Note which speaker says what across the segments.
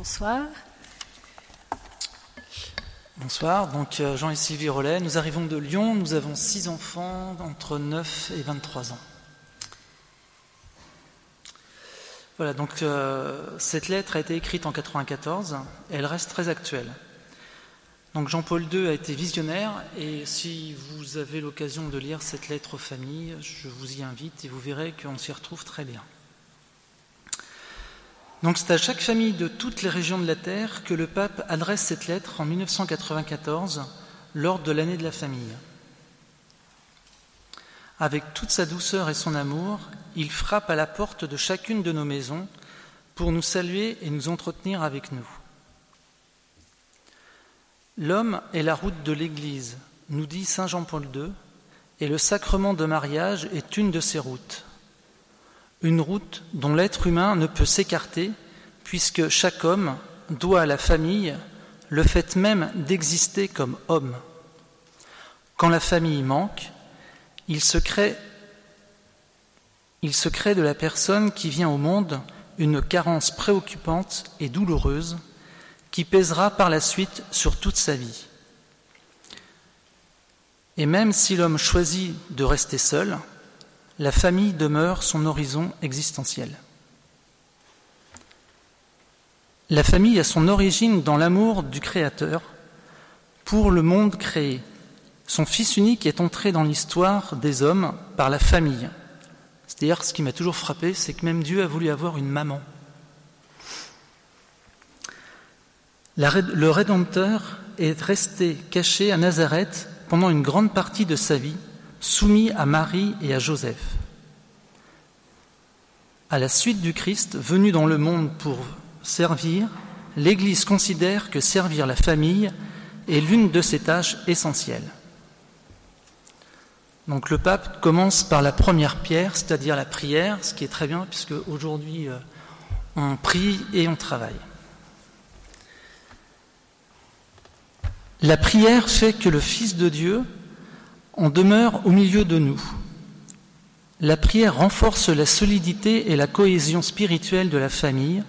Speaker 1: Bonsoir.
Speaker 2: Bonsoir, donc euh, Jean et Sylvie Rollet. Nous arrivons de Lyon, nous avons six enfants entre 9 et 23 ans. Voilà, donc euh, cette lettre a été écrite en 94 et elle reste très actuelle. Donc Jean-Paul II a été visionnaire et si vous avez l'occasion de lire cette lettre aux familles, je vous y invite et vous verrez qu'on s'y retrouve très bien. Donc c'est à chaque famille de toutes les régions de la Terre que le pape adresse cette lettre en 1994 lors de l'année de la famille. Avec toute sa douceur et son amour, il frappe à la porte de chacune de nos maisons pour nous saluer et nous entretenir avec nous. L'homme est la route de l'Église, nous dit Saint Jean-Paul II, et le sacrement de mariage est une de ces routes. Une route dont l'être humain ne peut s'écarter, puisque chaque homme doit à la famille le fait même d'exister comme homme. Quand la famille manque, il se crée, il se crée de la personne qui vient au monde une carence préoccupante et douloureuse qui pèsera par la suite sur toute sa vie. Et même si l'homme choisit de rester seul, la famille demeure son horizon existentiel. La famille a son origine dans l'amour du Créateur pour le monde créé. Son Fils unique est entré dans l'histoire des hommes par la famille. C'est-à-dire, ce qui m'a toujours frappé, c'est que même Dieu a voulu avoir une maman. le Rédempteur est resté caché à Nazareth pendant une grande partie de sa vie, soumis à Marie et à Joseph. À la suite du Christ, venu dans le monde pour servir, l'Église considère que servir la famille est l'une de ses tâches essentielles. Donc le pape commence par la première pierre, c'est-à-dire la prière, ce qui est très bien puisque aujourd'hui euh, on prie et on travaille. La prière fait que le Fils de Dieu en demeure au milieu de nous. La prière renforce la solidité et la cohésion spirituelle de la famille,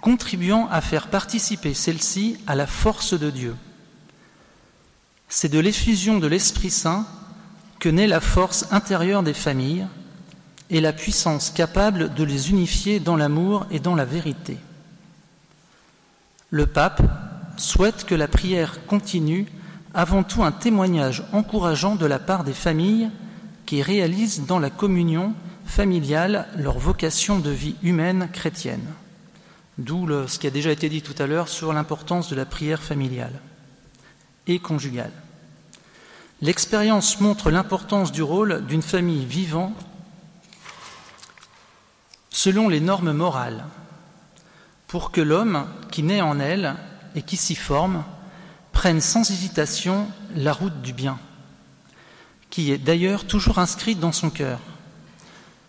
Speaker 2: contribuant à faire participer celle-ci à la force de Dieu. C'est de l'effusion de l'Esprit Saint que naît la force intérieure des familles et la puissance capable de les unifier dans l'amour et dans la vérité. Le pape, souhaite que la prière continue avant tout un témoignage encourageant de la part des familles qui réalisent dans la communion familiale leur vocation de vie humaine chrétienne. D'où ce qui a déjà été dit tout à l'heure sur l'importance de la prière familiale et conjugale. L'expérience montre l'importance du rôle d'une famille vivant selon les normes morales, pour que l'homme qui naît en elle et qui s'y forment prennent sans hésitation la route du bien, qui est d'ailleurs toujours inscrite dans son cœur.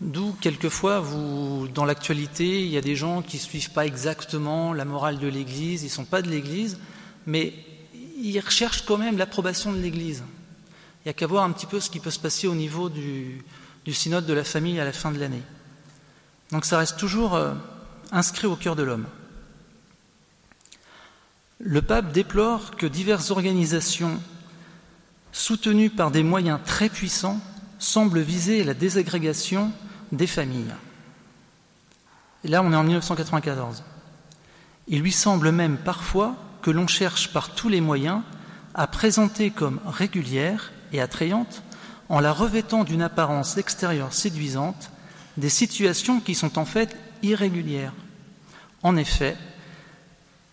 Speaker 2: D'où quelquefois, vous, dans l'actualité, il y a des gens qui ne suivent pas exactement la morale de l'Église, ils ne sont pas de l'Église, mais ils recherchent quand même l'approbation de l'Église. Il n'y a qu'à voir un petit peu ce qui peut se passer au niveau du, synode de la famille à la fin de l'année. Donc ça reste toujours euh, inscrit au cœur de l'homme. Le pape déplore que diverses organisations soutenues par des moyens très puissants semblent viser la désagrégation des familles. Là, on est en 1994. Il lui semble même parfois que l'on cherche par tous les moyens à présenter comme régulière et attrayante, en la revêtant d'une apparence extérieure séduisante, des situations qui sont en fait irrégulières. En effet,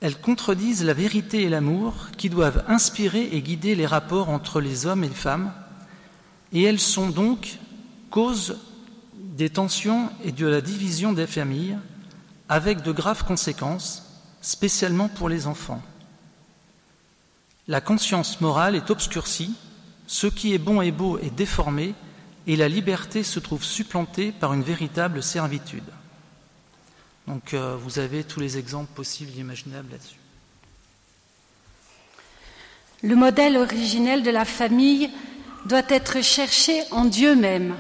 Speaker 2: elles contredisent la vérité et l'amour qui doivent inspirer et guider les rapports entre les hommes et les femmes, et elles sont donc cause des tensions et de la division des familles, avec de graves conséquences, spécialement pour les enfants. La conscience morale est obscurcie, ce qui est bon et beau est déformé, et la liberté se trouve supplantée par une véritable servitude. Donc euh, vous avez tous les exemples possibles et imaginables là-dessus.
Speaker 1: Le modèle originel de la famille doit être cherché en Dieu même,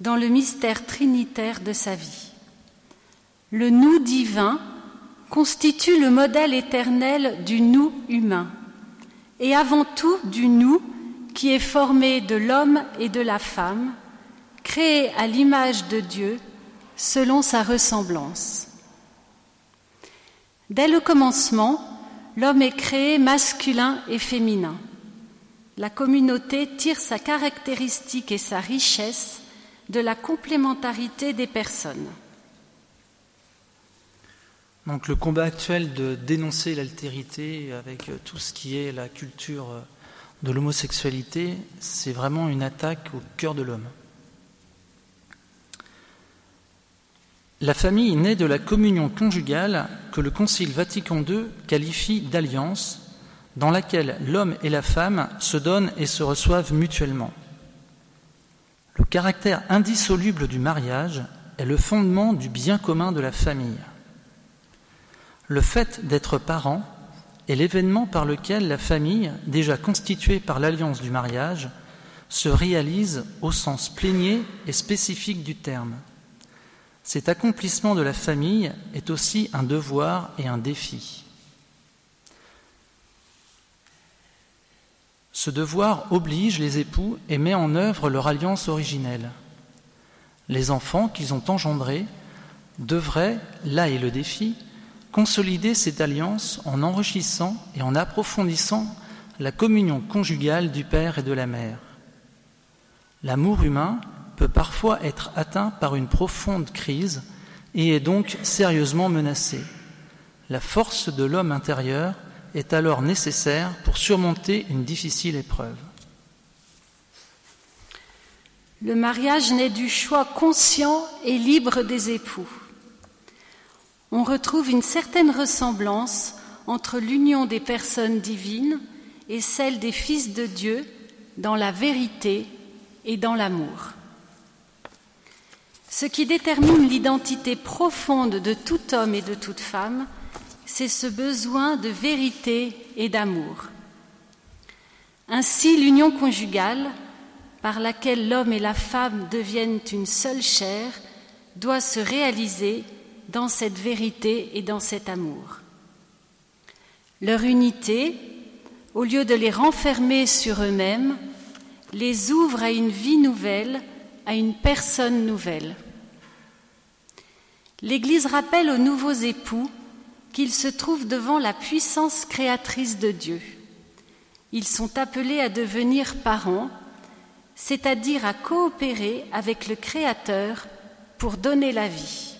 Speaker 1: dans le mystère trinitaire de sa vie. Le nous divin constitue le modèle éternel du nous humain, et avant tout du nous qui est formé de l'homme et de la femme, créé à l'image de Dieu selon sa ressemblance. Dès le commencement, l'homme est créé masculin et féminin. La communauté tire sa caractéristique et sa richesse de la complémentarité des personnes.
Speaker 2: Donc le combat actuel de dénoncer l'altérité avec tout ce qui est la culture de l'homosexualité, c'est vraiment une attaque au cœur de l'homme. La famille naît de la communion conjugale que le Concile Vatican II qualifie d'alliance, dans laquelle l'homme et la femme se donnent et se reçoivent mutuellement. Le caractère indissoluble du mariage est le fondement du bien commun de la famille. Le fait d'être parent est l'événement par lequel la famille, déjà constituée par l'alliance du mariage, se réalise au sens plénier et spécifique du terme. Cet accomplissement de la famille est aussi un devoir et un défi. Ce devoir oblige les époux et met en œuvre leur alliance originelle. Les enfants qu'ils ont engendrés devraient, là est le défi, consolider cette alliance en enrichissant et en approfondissant la communion conjugale du père et de la mère. L'amour humain peut parfois être atteint par une profonde crise et est donc sérieusement menacé. La force de l'homme intérieur est alors nécessaire pour surmonter une difficile épreuve.
Speaker 1: Le mariage naît du choix conscient et libre des époux. On retrouve une certaine ressemblance entre l'union des personnes divines et celle des fils de Dieu dans la vérité et dans l'amour. Ce qui détermine l'identité profonde de tout homme et de toute femme, c'est ce besoin de vérité et d'amour. Ainsi, l'union conjugale, par laquelle l'homme et la femme deviennent une seule chair, doit se réaliser dans cette vérité et dans cet amour. Leur unité, au lieu de les renfermer sur eux-mêmes, les ouvre à une vie nouvelle, à une personne nouvelle. L'Église rappelle aux nouveaux époux qu'ils se trouvent devant la puissance créatrice de Dieu. Ils sont appelés à devenir parents, c'est-à-dire à coopérer avec le Créateur pour donner la vie.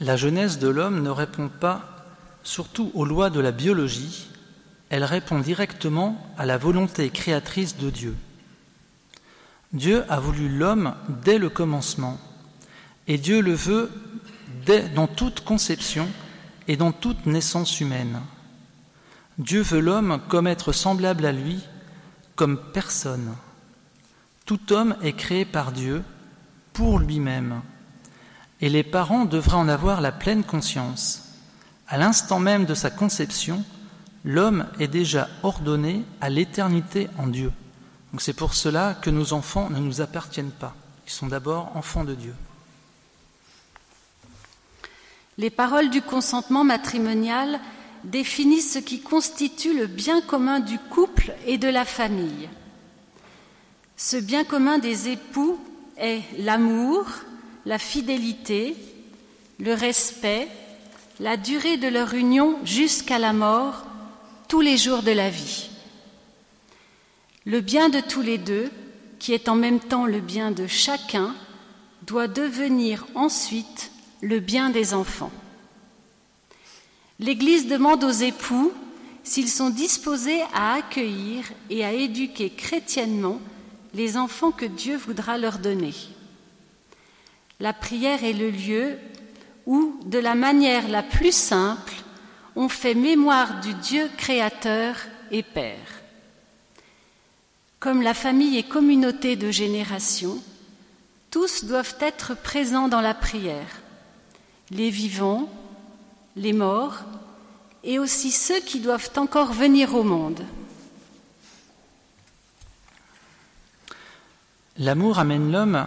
Speaker 2: La jeunesse de l'homme ne répond pas surtout aux lois de la biologie, elle répond directement à la volonté créatrice de Dieu. Dieu a voulu l'homme dès le commencement, et Dieu le veut dans toute conception et dans toute naissance humaine. Dieu veut l'homme comme être semblable à lui, comme personne. Tout homme est créé par Dieu pour lui-même, et les parents devraient en avoir la pleine conscience. À l'instant même de sa conception, l'homme est déjà ordonné à l'éternité en Dieu. C'est pour cela que nos enfants ne nous appartiennent pas. Ils sont d'abord enfants de Dieu.
Speaker 1: Les paroles du consentement matrimonial définissent ce qui constitue le bien commun du couple et de la famille. Ce bien commun des époux est l'amour, la fidélité, le respect, la durée de leur union jusqu'à la mort, tous les jours de la vie. Le bien de tous les deux, qui est en même temps le bien de chacun, doit devenir ensuite le bien des enfants. L'Église demande aux époux s'ils sont disposés à accueillir et à éduquer chrétiennement les enfants que Dieu voudra leur donner. La prière est le lieu où, de la manière la plus simple, on fait mémoire du Dieu créateur et Père. Comme la famille est communauté de générations, tous doivent être présents dans la prière, les vivants, les morts, et aussi ceux qui doivent encore venir au monde.
Speaker 2: L'amour amène l'homme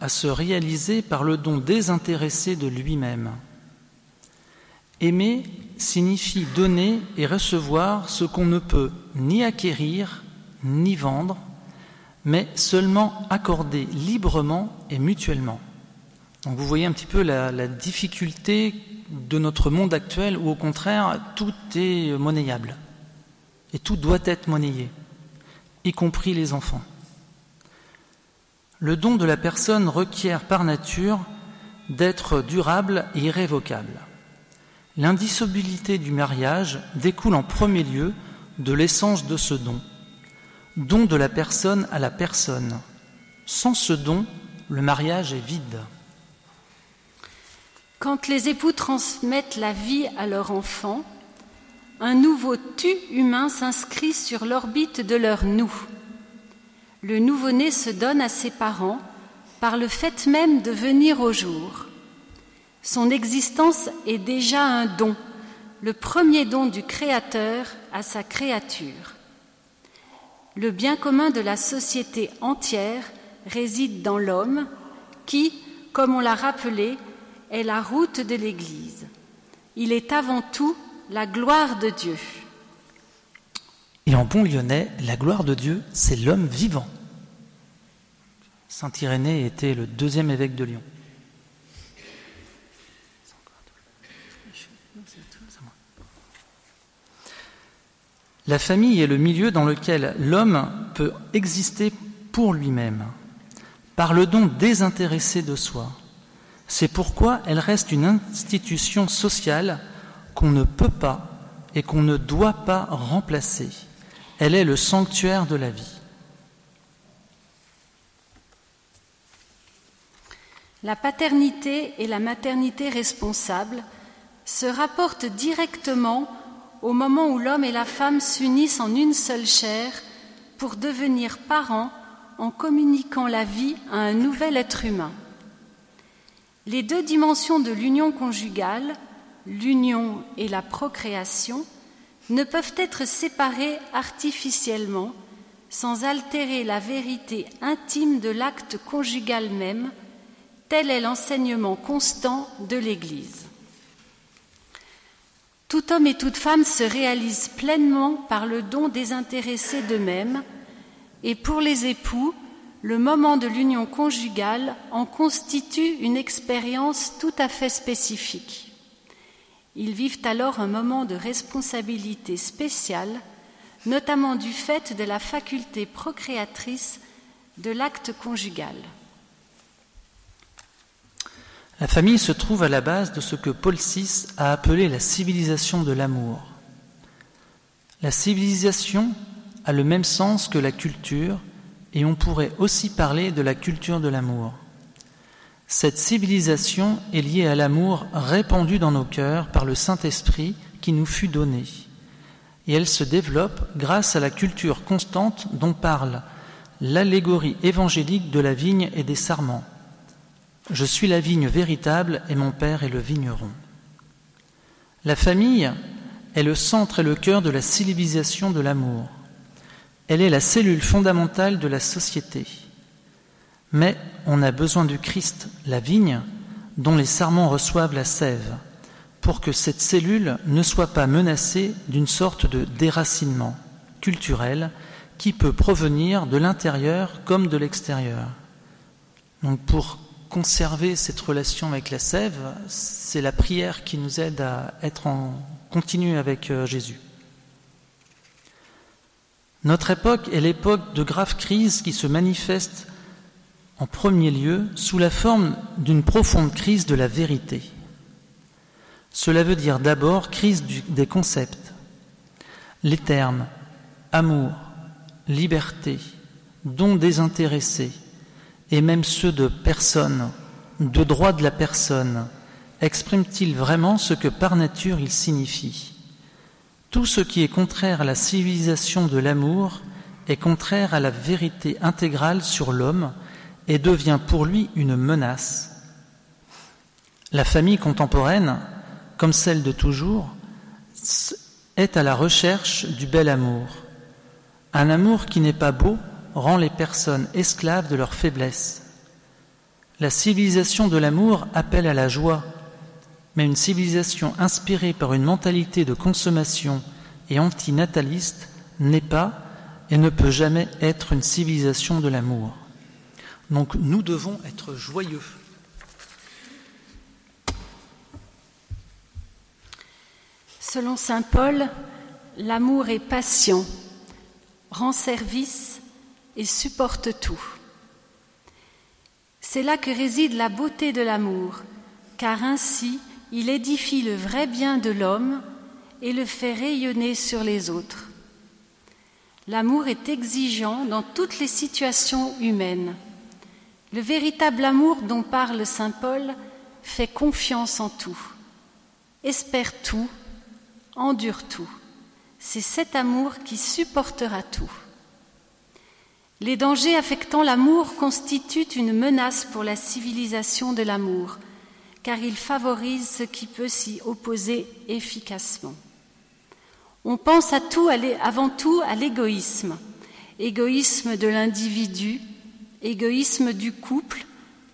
Speaker 2: à se réaliser par le don désintéressé de lui-même. Aimer signifie donner et recevoir ce qu'on ne peut ni acquérir ni vendre, mais seulement accorder librement et mutuellement. Donc vous voyez un petit peu la, la difficulté de notre monde actuel où au contraire tout est monnayable et tout doit être monnayé, y compris les enfants. Le don de la personne requiert par nature d'être durable et irrévocable. L'indissolubilité du mariage découle en premier lieu de l'essence de ce don, don de la personne à la personne. Sans ce don, le mariage est vide.
Speaker 1: Quand les époux transmettent la vie à leur enfant, un nouveau tu humain s'inscrit sur l'orbite de leur nous le nouveau-né se donne à ses parents par le fait même de venir au jour. Son existence est déjà un don, le premier don du Créateur à sa créature. Le bien commun de la société entière réside dans l'homme qui, comme on l'a rappelé, est la route de l'Église. Il est avant tout la gloire de Dieu.
Speaker 2: Et en bon lyonnais, la gloire de Dieu, c'est l'homme vivant. Saint Irénée était le deuxième évêque de Lyon. La famille est le milieu dans lequel l'homme peut exister pour lui-même, par le don désintéressé de soi. C'est pourquoi elle reste une institution sociale qu'on ne peut pas et qu'on ne doit pas remplacer. Elle est le sanctuaire de la vie.
Speaker 1: La paternité et la maternité responsable se rapportent directement au moment où l'homme et la femme s'unissent en une seule chair pour devenir parents en communiquant la vie à un nouvel être humain. Les deux dimensions de l'union conjugale, l'union et la procréation, ne peuvent être séparées artificiellement sans altérer la vérité intime de l'acte conjugal même Tel est l'enseignement constant de l'Église. Tout homme et toute femme se réalisent pleinement par le don désintéressé d'eux-mêmes, et pour les époux, le moment de l'union conjugale en constitue une expérience tout à fait spécifique. Ils vivent alors un moment de responsabilité spéciale, notamment du fait de la faculté procréatrice de l'acte conjugal.
Speaker 2: La famille se trouve à la base de ce que Paul VI a appelé la civilisation de l'amour. La civilisation a le même sens que la culture et on pourrait aussi parler de la culture de l'amour. Cette civilisation est liée à l'amour répandu dans nos cœurs par le Saint-Esprit qui nous fut donné. Et elle se développe grâce à la culture constante dont parle l'allégorie évangélique de la vigne et des sarments. Je suis la vigne véritable et mon Père est le vigneron. La famille est le centre et le cœur de la civilisation de l'amour. Elle est la cellule fondamentale de la société. Mais on a besoin du Christ, la vigne, dont les sarments reçoivent la sève, pour que cette cellule ne soit pas menacée d'une sorte de déracinement culturel qui peut provenir de l'intérieur comme de l'extérieur. Donc pour conserver cette relation avec la sève, c'est la prière qui nous aide à être en continu avec euh, Jésus. Notre époque est l'époque de graves crises qui se manifestent en premier lieu sous la forme d'une profonde crise de la vérité. Cela veut dire d'abord crise des concepts. Les termes amour, liberté, don désintéressé, et même ceux de personne, de droit de la personne, expriment-ils vraiment ce que par nature ils signifient? Tout ce qui est contraire à la civilisation de l'amour est contraire à la vérité intégrale sur l'homme et devient pour lui une menace. La famille contemporaine, comme celle de toujours, est à la recherche du bel amour. Un amour qui n'est pas beau rend les personnes esclaves de leur faiblesse. La civilisation de l'amour appelle à la joie, mais une civilisation inspirée par une mentalité de consommation et antinataliste n'est pas et ne peut jamais être une civilisation de l'amour. Donc nous devons être joyeux.
Speaker 1: Selon Saint Paul, l'amour est patient, rend service et supporte tout. C'est là que réside la beauté de l'amour, car ainsi il édifie le vrai bien de l'homme et le fait rayonner sur les autres. L'amour est exigeant dans toutes les situations humaines. Le véritable amour dont parle Saint Paul fait confiance en tout, espère tout, endure tout. C'est cet amour qui supportera tout. Les dangers affectant l'amour constituent une menace pour la civilisation de l'amour, car ils favorisent ce qui peut s'y opposer efficacement. On pense à tout, avant tout à l'égoïsme, égoïsme de l'individu, égoïsme du couple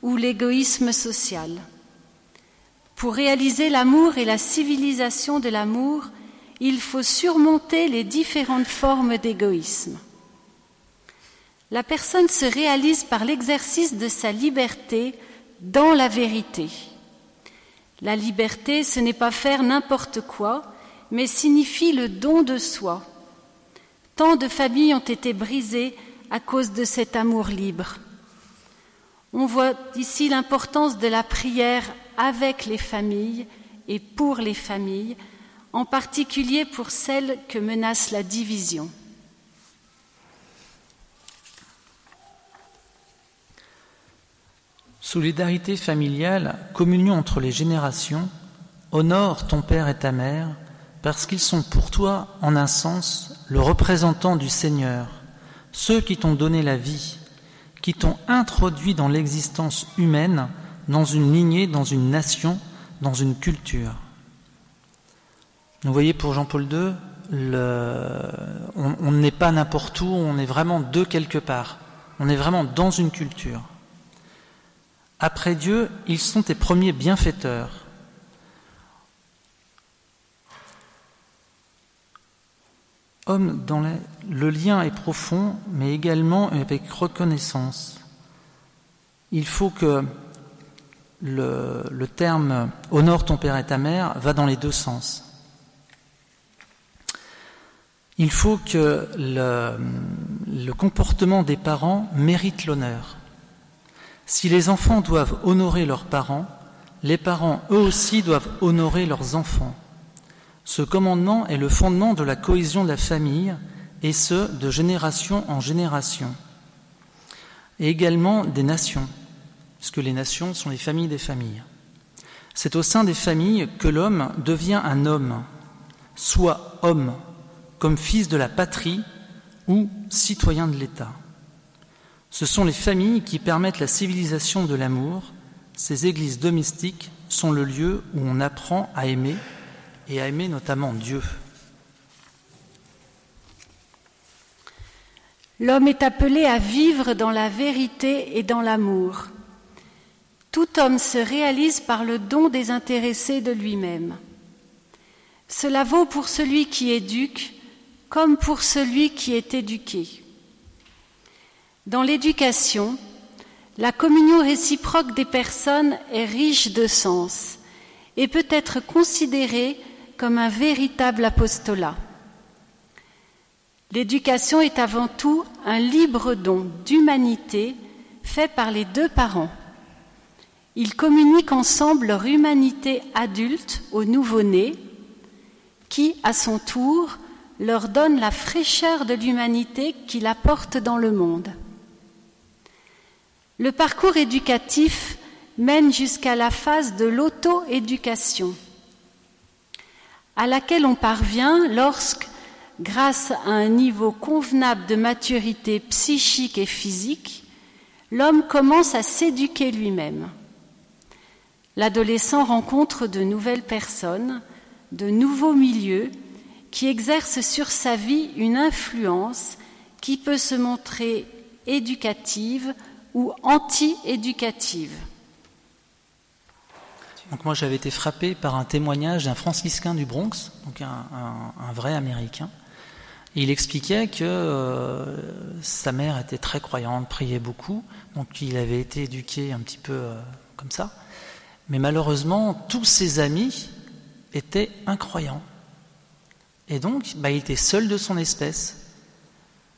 Speaker 1: ou l'égoïsme social. Pour réaliser l'amour et la civilisation de l'amour, il faut surmonter les différentes formes d'égoïsme. La personne se réalise par l'exercice de sa liberté dans la vérité. La liberté, ce n'est pas faire n'importe quoi, mais signifie le don de soi. Tant de familles ont été brisées à cause de cet amour libre. On voit ici l'importance de la prière avec les familles et pour les familles, en particulier pour celles que menace la division.
Speaker 2: Solidarité familiale, communion entre les générations, honore ton père et ta mère, parce qu'ils sont pour toi, en un sens, le représentant du Seigneur, ceux qui t'ont donné la vie, qui t'ont introduit dans l'existence humaine, dans une lignée, dans une nation, dans une culture. Vous voyez, pour Jean-Paul II, on n'est pas n'importe où, on est vraiment de quelque part. On est vraiment dans une culture. Après Dieu, ils sont tes premiers bienfaiteurs. Homme, dans le lien est profond, mais également avec reconnaissance. Il faut que le, terme honore ton père et ta mère va dans les deux sens. Il faut que le, comportement des parents mérite l'honneur. Si les enfants doivent honorer leurs parents, les parents eux aussi doivent honorer leurs enfants. Ce commandement est le fondement de la cohésion de la famille, et ce, de génération en génération, et également des nations puisque les nations sont les familles des familles. C'est au sein des familles que l'homme devient un homme, soit homme, comme fils de la patrie ou citoyen de l'État. Ce sont les familles qui permettent la civilisation de l'amour. Ces églises domestiques sont le lieu où on apprend à aimer et à aimer notamment Dieu.
Speaker 1: L'homme est appelé à vivre dans la vérité et dans l'amour. Tout homme se réalise par le don désintéressé de lui-même. Cela vaut pour celui qui éduque comme pour celui qui est éduqué. Dans l'éducation, la communion réciproque des personnes est riche de sens et peut être considérée comme un véritable apostolat. L'éducation est avant tout un libre don d'humanité fait par les deux parents. Ils communiquent ensemble leur humanité adulte au nouveau-né, qui, à son tour, leur donne la fraîcheur de l'humanité qu'il apporte dans le monde. Le parcours éducatif mène jusqu'à la phase de l'auto-éducation, à laquelle on parvient lorsque, grâce à un niveau convenable de maturité psychique et physique, l'homme commence à s'éduquer lui-même. L'adolescent rencontre de nouvelles personnes, de nouveaux milieux qui exercent sur sa vie une influence qui peut se montrer éducative ou anti-éducative.
Speaker 2: Donc moi j'avais été frappé par un témoignage d'un franciscain du Bronx, donc un, vrai Américain. il expliquait que euh, sa mère était très croyante, priait beaucoup, donc il avait été éduqué un petit peu euh, comme ça. Mais malheureusement, tous ses amis étaient incroyants. Et donc, bah, il était seul de son espèce.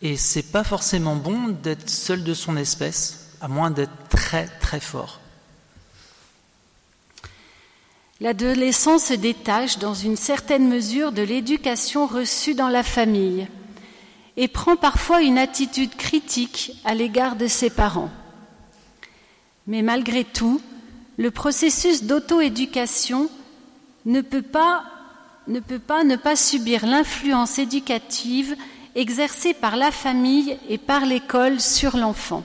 Speaker 2: Et c'est pas forcément bon d'être seul de son espèce, à moins d'être très très fort.
Speaker 1: L'adolescent se détache dans une certaine mesure de l'éducation reçue dans la famille et prend parfois une attitude critique à l'égard de ses parents. Mais malgré tout, le processus d'auto-éducation ne peut pas ne peut pas ne pas subir l'influence éducative exercée par la famille et par l'école sur l'enfant.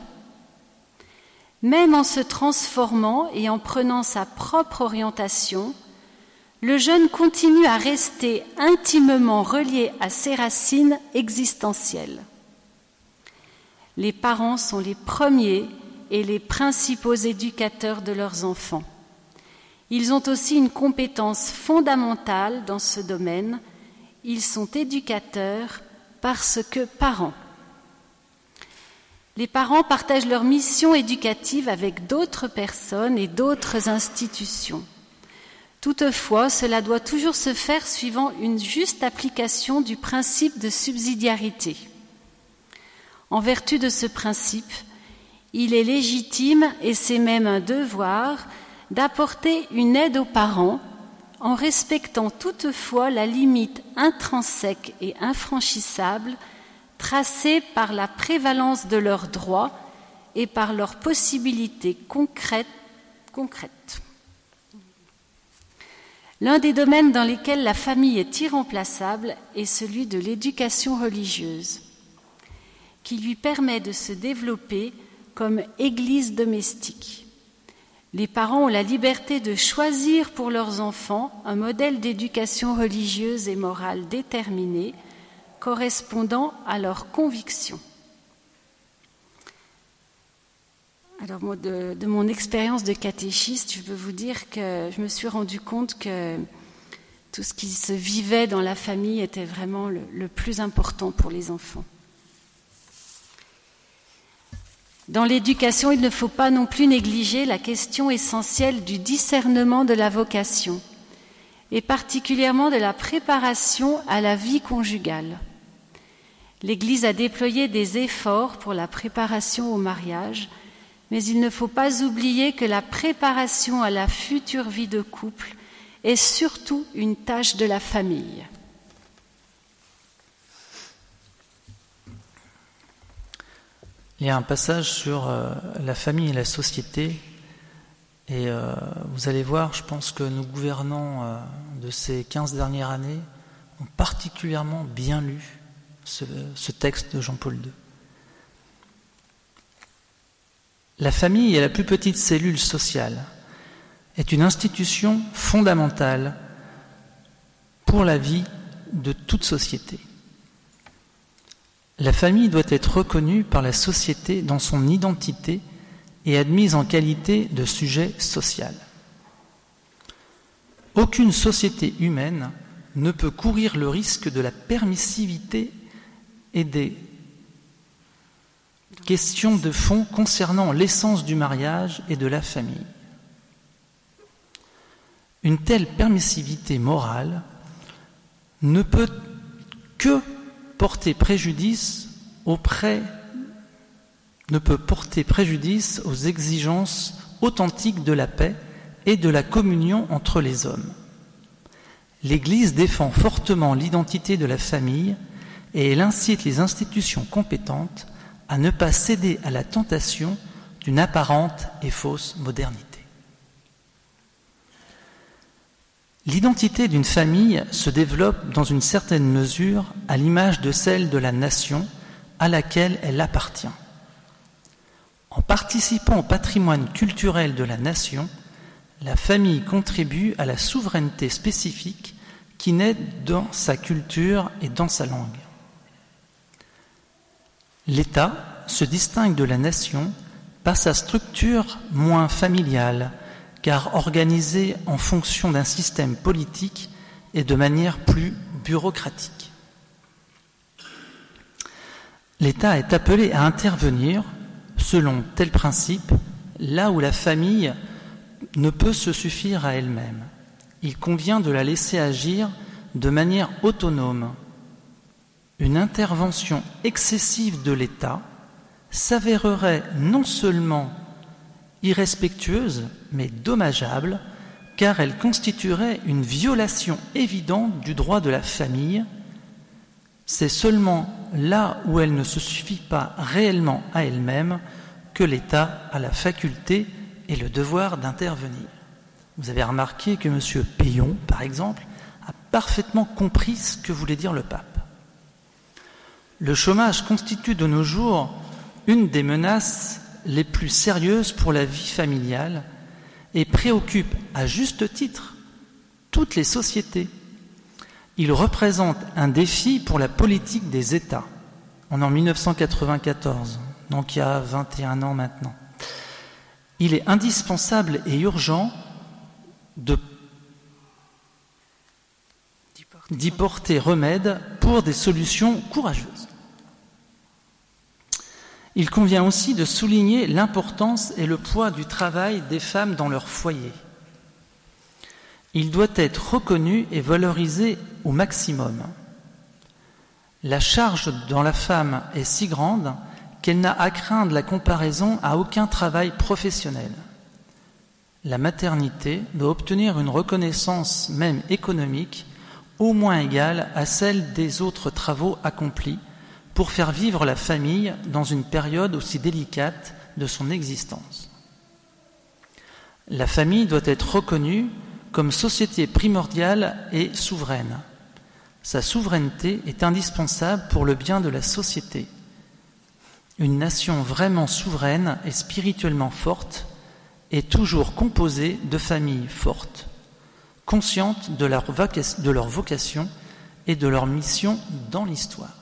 Speaker 1: Même en se transformant et en prenant sa propre orientation, le jeune continue à rester intimement relié à ses racines existentielles. Les parents sont les premiers et les principaux éducateurs de leurs enfants. Ils ont aussi une compétence fondamentale dans ce domaine. Ils sont éducateurs parce que parents. Les parents partagent leur mission éducative avec d'autres personnes et d'autres institutions. Toutefois, cela doit toujours se faire suivant une juste application du principe de subsidiarité. En vertu de ce principe, il est légitime, et c'est même un devoir, d'apporter une aide aux parents en respectant toutefois la limite intrinsèque et infranchissable tracés par la prévalence de leurs droits et par leurs possibilités concrètes. concrètes. L'un des domaines dans lesquels la famille est irremplaçable est celui de l'éducation religieuse, qui lui permet de se développer comme église domestique. Les parents ont la liberté de choisir pour leurs enfants un modèle d'éducation religieuse et morale déterminé correspondant à leurs convictions. Alors, de, de mon expérience de catéchiste, je peux vous dire que je me suis rendu compte que tout ce qui se vivait dans la famille était vraiment le plus important pour les enfants. Dans l'éducation, il ne faut pas non plus négliger la question essentielle du discernement de la vocation, et particulièrement de la préparation à la vie conjugale. L'Église a déployé des efforts pour la préparation au mariage, mais il ne faut pas oublier que la préparation à la future vie de couple est surtout une tâche de la famille.
Speaker 2: Il y a un passage sur euh, la famille et la société, et euh, vous allez voir, je pense que nos gouvernants euh, de ces 15 dernières années ont particulièrement bien lu ce, texte de Jean-Paul II. La famille est la plus petite cellule sociale, est une institution fondamentale pour la vie de toute société. La famille doit être reconnue par la société dans son identité et admise en qualité de sujet social. Aucune société humaine ne peut courir le risque de la permissivité et des questions de fond concernant l'essence du mariage et de la famille. Une telle permissivité morale ne peut que porter préjudice auprès porter préjudice aux exigences authentiques de la paix et de la communion entre les hommes. L'Église défend fortement l'identité de la famille et elle incite les institutions compétentes à ne pas céder à la tentation d'une apparente et fausse modernité. L'identité d'une famille se développe dans une certaine mesure à l'image de celle de la nation à laquelle elle appartient. En participant au patrimoine culturel de la nation, la famille contribue à la souveraineté spécifique qui naît dans sa culture et dans sa langue. L'État se distingue de la nation par sa structure moins familiale car organisée en fonction d'un système politique et de manière plus bureaucratique. L'État est appelé à intervenir, selon tel principe, là où la famille ne peut se suffire à elle-même. Il convient de la laisser agir de manière autonome. Une intervention excessive de l'État s'avérerait non seulement irrespectueuse, mais dommageable, car elle constituerait une violation évidente du droit de la famille. C'est seulement là où elle ne se suffit pas réellement à elle-même que l'État a la faculté et le devoir d'intervenir. Vous avez remarqué que M. Payon, par exemple, a parfaitement compris ce que voulait dire le pape. Le chômage constitue de nos jours une des menaces les plus sérieuses pour la vie familiale et préoccupe à juste titre toutes les sociétés. Il représente un défi pour la politique des États. On est en 1994, donc il y a 21 ans maintenant. Il est indispensable et urgent d'y porter remède pour des solutions courageuses. Il convient aussi de souligner l'importance et le poids du travail des femmes dans leur foyer. Il doit être reconnu et valorisé au maximum. La charge dans la femme est si grande qu'elle n'a à craindre la comparaison à aucun travail professionnel. La maternité doit obtenir une reconnaissance même économique au moins égale à celle des autres travaux accomplis pour faire vivre la famille dans une période aussi délicate de son existence. La famille doit être reconnue comme société primordiale et souveraine. Sa souveraineté est indispensable pour le bien de la société. Une nation vraiment souveraine et spirituellement forte est toujours composée de familles fortes, conscientes de leur, vocation et de leur mission dans l'histoire.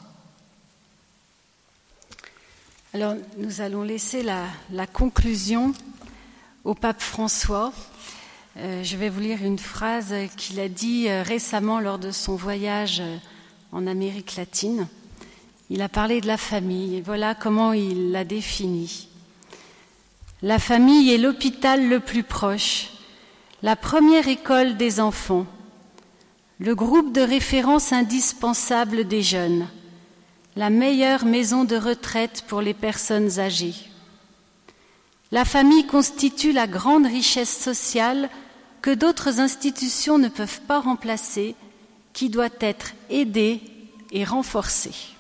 Speaker 1: Alors, nous allons laisser la, conclusion au pape François. Euh, je vais vous lire une phrase qu'il a dit euh, récemment lors de son voyage euh, en Amérique latine. Il a parlé de la famille et voilà comment il l'a définie. La famille est l'hôpital le plus proche, la première école des enfants, le groupe de référence indispensable des jeunes la meilleure maison de retraite pour les personnes âgées. La famille constitue la grande richesse sociale que d'autres institutions ne peuvent pas remplacer, qui doit être aidée et renforcée.